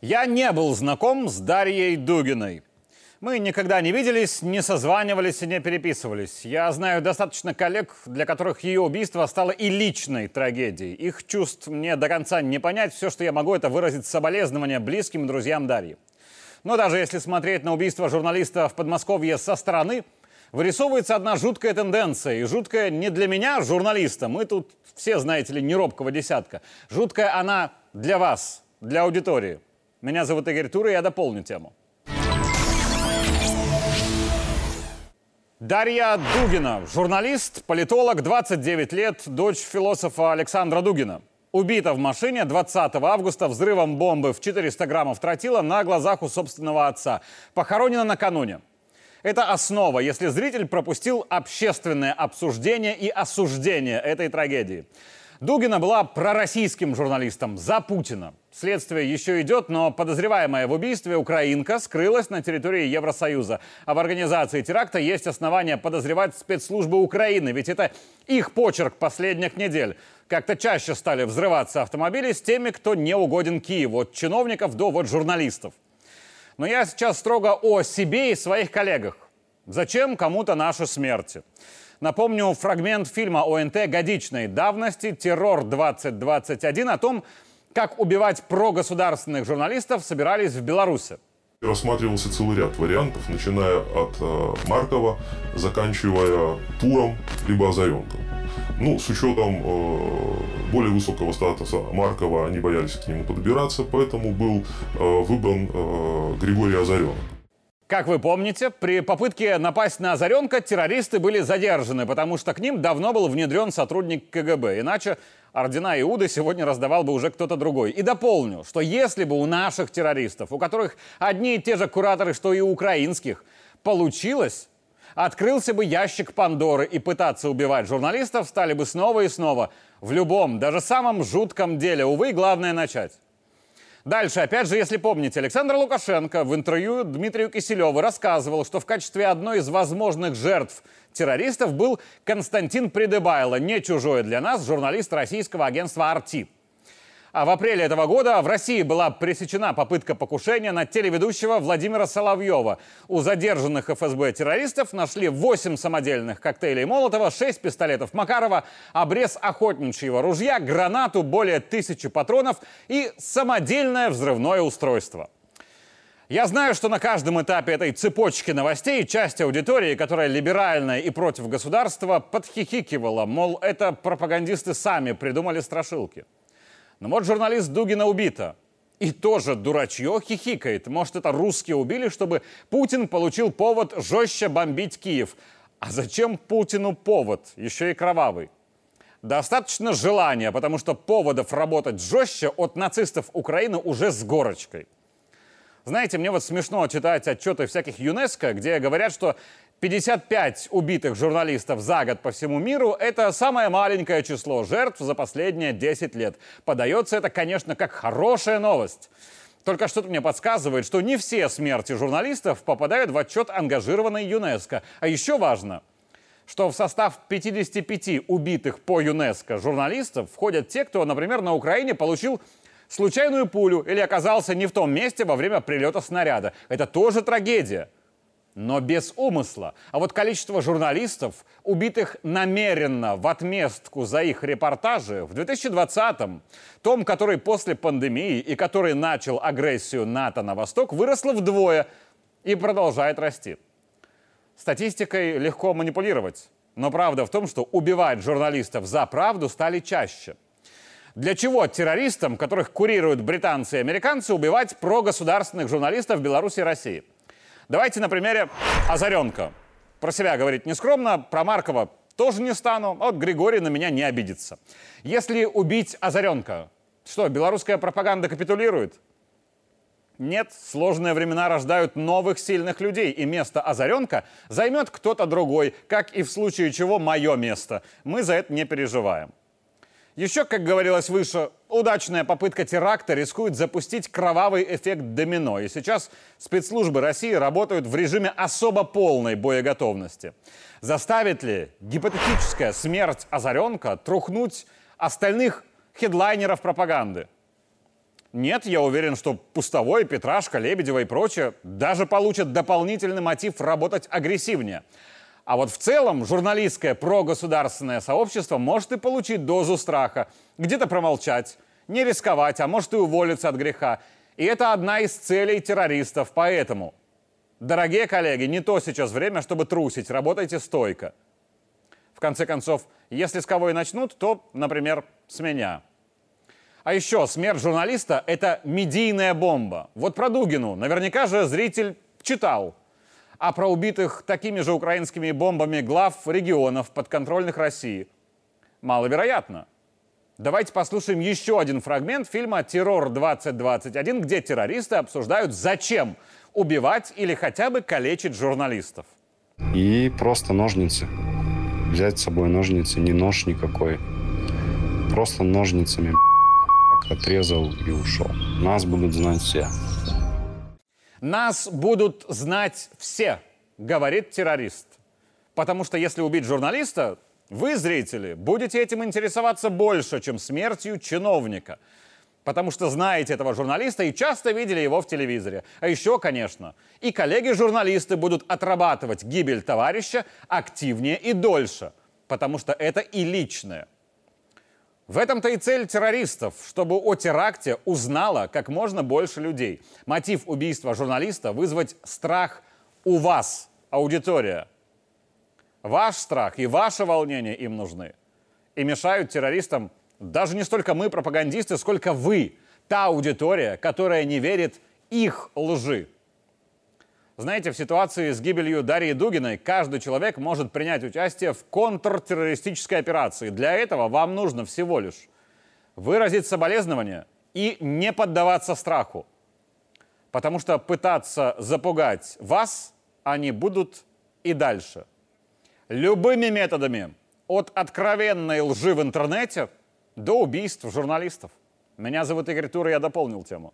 Я не был знаком с Дарьей Дугиной. Мы никогда не виделись, не созванивались и не переписывались. Я знаю достаточно коллег, для которых ее убийство стало и личной трагедией. Их чувств мне до конца не понять. Все, что я могу, это выразить соболезнования близким друзьям Дарьи. Но даже если смотреть на убийство журналиста в Подмосковье со стороны, вырисовывается одна жуткая тенденция. И жуткая не для меня, журналиста. Мы тут все, знаете ли, не робкого десятка. Жуткая она для вас, для аудитории. Меня зовут Игорь Тур, и я дополню тему. Дарья Дугина, журналист, политолог, 29 лет, дочь философа Александра Дугина. Убита в машине 20 августа взрывом бомбы в 400 граммов тротила на глазах у собственного отца. Похоронена накануне. Это основа, если зритель пропустил общественное обсуждение и осуждение этой трагедии. Дугина была пророссийским журналистом за Путина. Следствие еще идет, но подозреваемая в убийстве украинка скрылась на территории Евросоюза. А в организации теракта есть основания подозревать спецслужбы Украины, ведь это их почерк последних недель. Как-то чаще стали взрываться автомобили с теми, кто не угоден Киеву, от чиновников до вот журналистов. Но я сейчас строго о себе и своих коллегах. Зачем кому-то наши смерти? Напомню фрагмент фильма ОНТ годичной давности «Террор-2021» о том, как убивать прогосударственных журналистов собирались в Беларуси. Рассматривался целый ряд вариантов, начиная от э, Маркова, заканчивая Туром, либо Озаренком. Ну, с учетом э, более высокого статуса Маркова, они боялись к нему подбираться, поэтому был э, выбран э, Григорий Озаренок. Как вы помните, при попытке напасть на Озаренка террористы были задержаны, потому что к ним давно был внедрен сотрудник КГБ. Иначе ордена Иуды сегодня раздавал бы уже кто-то другой. И дополню, что если бы у наших террористов, у которых одни и те же кураторы, что и у украинских, получилось, открылся бы ящик Пандоры и пытаться убивать журналистов стали бы снова и снова. В любом, даже самом жутком деле, увы, главное начать. Дальше, опять же, если помните, Александр Лукашенко в интервью Дмитрию Киселеву рассказывал, что в качестве одной из возможных жертв террористов был Константин Придыбайло, не чужой для нас, журналист российского агентства «Арти». А в апреле этого года в России была пресечена попытка покушения на телеведущего Владимира Соловьева. У задержанных ФСБ террористов нашли 8 самодельных коктейлей Молотова, 6 пистолетов Макарова, обрез охотничьего ружья, гранату, более тысячи патронов и самодельное взрывное устройство. Я знаю, что на каждом этапе этой цепочки новостей часть аудитории, которая либеральная и против государства, подхихикивала, мол, это пропагандисты сами придумали страшилки. Но вот журналист Дугина убита. И тоже дурачье хихикает. Может, это русские убили, чтобы Путин получил повод жестче бомбить Киев. А зачем Путину повод? Еще и кровавый. Достаточно желания, потому что поводов работать жестче от нацистов Украины уже с горочкой. Знаете, мне вот смешно читать отчеты всяких ЮНЕСКО, где говорят, что 55 убитых журналистов за год по всему миру – это самое маленькое число жертв за последние 10 лет. Подается это, конечно, как хорошая новость. Только что-то мне подсказывает, что не все смерти журналистов попадают в отчет ангажированной ЮНЕСКО. А еще важно, что в состав 55 убитых по ЮНЕСКО журналистов входят те, кто, например, на Украине получил случайную пулю или оказался не в том месте во время прилета снаряда. Это тоже трагедия но без умысла. А вот количество журналистов, убитых намеренно в отместку за их репортажи в 2020-м, том, который после пандемии и который начал агрессию НАТО на восток, выросло вдвое и продолжает расти. Статистикой легко манипулировать, но правда в том, что убивать журналистов за правду стали чаще. Для чего террористам, которых курируют британцы и американцы, убивать прогосударственных журналистов Беларуси и России – Давайте на примере Озаренка. Про себя говорить нескромно, про Маркова тоже не стану, а вот Григорий на меня не обидится. Если убить Озаренка, что, белорусская пропаганда капитулирует? Нет, сложные времена рождают новых сильных людей, и место Озаренка займет кто-то другой, как и в случае чего мое место. Мы за это не переживаем. Еще, как говорилось выше, удачная попытка теракта рискует запустить кровавый эффект домино. И сейчас спецслужбы России работают в режиме особо полной боеготовности. Заставит ли гипотетическая смерть Озаренка трухнуть остальных хедлайнеров пропаганды? Нет, я уверен, что Пустовой, Петрашка, Лебедева и прочее даже получат дополнительный мотив работать агрессивнее. А вот в целом журналистское прогосударственное сообщество может и получить дозу страха, где-то промолчать, не рисковать, а может и уволиться от греха. И это одна из целей террористов. Поэтому, дорогие коллеги, не то сейчас время, чтобы трусить, работайте стойко. В конце концов, если с кого и начнут, то, например, с меня – а еще смерть журналиста – это медийная бомба. Вот про Дугину наверняка же зритель читал. А про убитых такими же украинскими бомбами глав регионов подконтрольных России маловероятно. Давайте послушаем еще один фрагмент фильма «Террор-2021», где террористы обсуждают, зачем убивать или хотя бы калечить журналистов. И просто ножницы. Взять с собой ножницы, не нож никакой. Просто ножницами отрезал и ушел. Нас будут знать все. Нас будут знать все, говорит террорист. Потому что если убить журналиста, вы, зрители, будете этим интересоваться больше, чем смертью чиновника. Потому что знаете этого журналиста и часто видели его в телевизоре. А еще, конечно, и коллеги-журналисты будут отрабатывать гибель товарища активнее и дольше. Потому что это и личное – в этом-то и цель террористов, чтобы о теракте узнало как можно больше людей. Мотив убийства журналиста – вызвать страх у вас, аудитория. Ваш страх и ваше волнение им нужны. И мешают террористам даже не столько мы, пропагандисты, сколько вы, та аудитория, которая не верит их лжи. Знаете, в ситуации с гибелью Дарьи Дугиной каждый человек может принять участие в контртеррористической операции. Для этого вам нужно всего лишь выразить соболезнования и не поддаваться страху. Потому что пытаться запугать вас они будут и дальше. Любыми методами. От откровенной лжи в интернете до убийств журналистов. Меня зовут Игорь Тур, и я дополнил тему.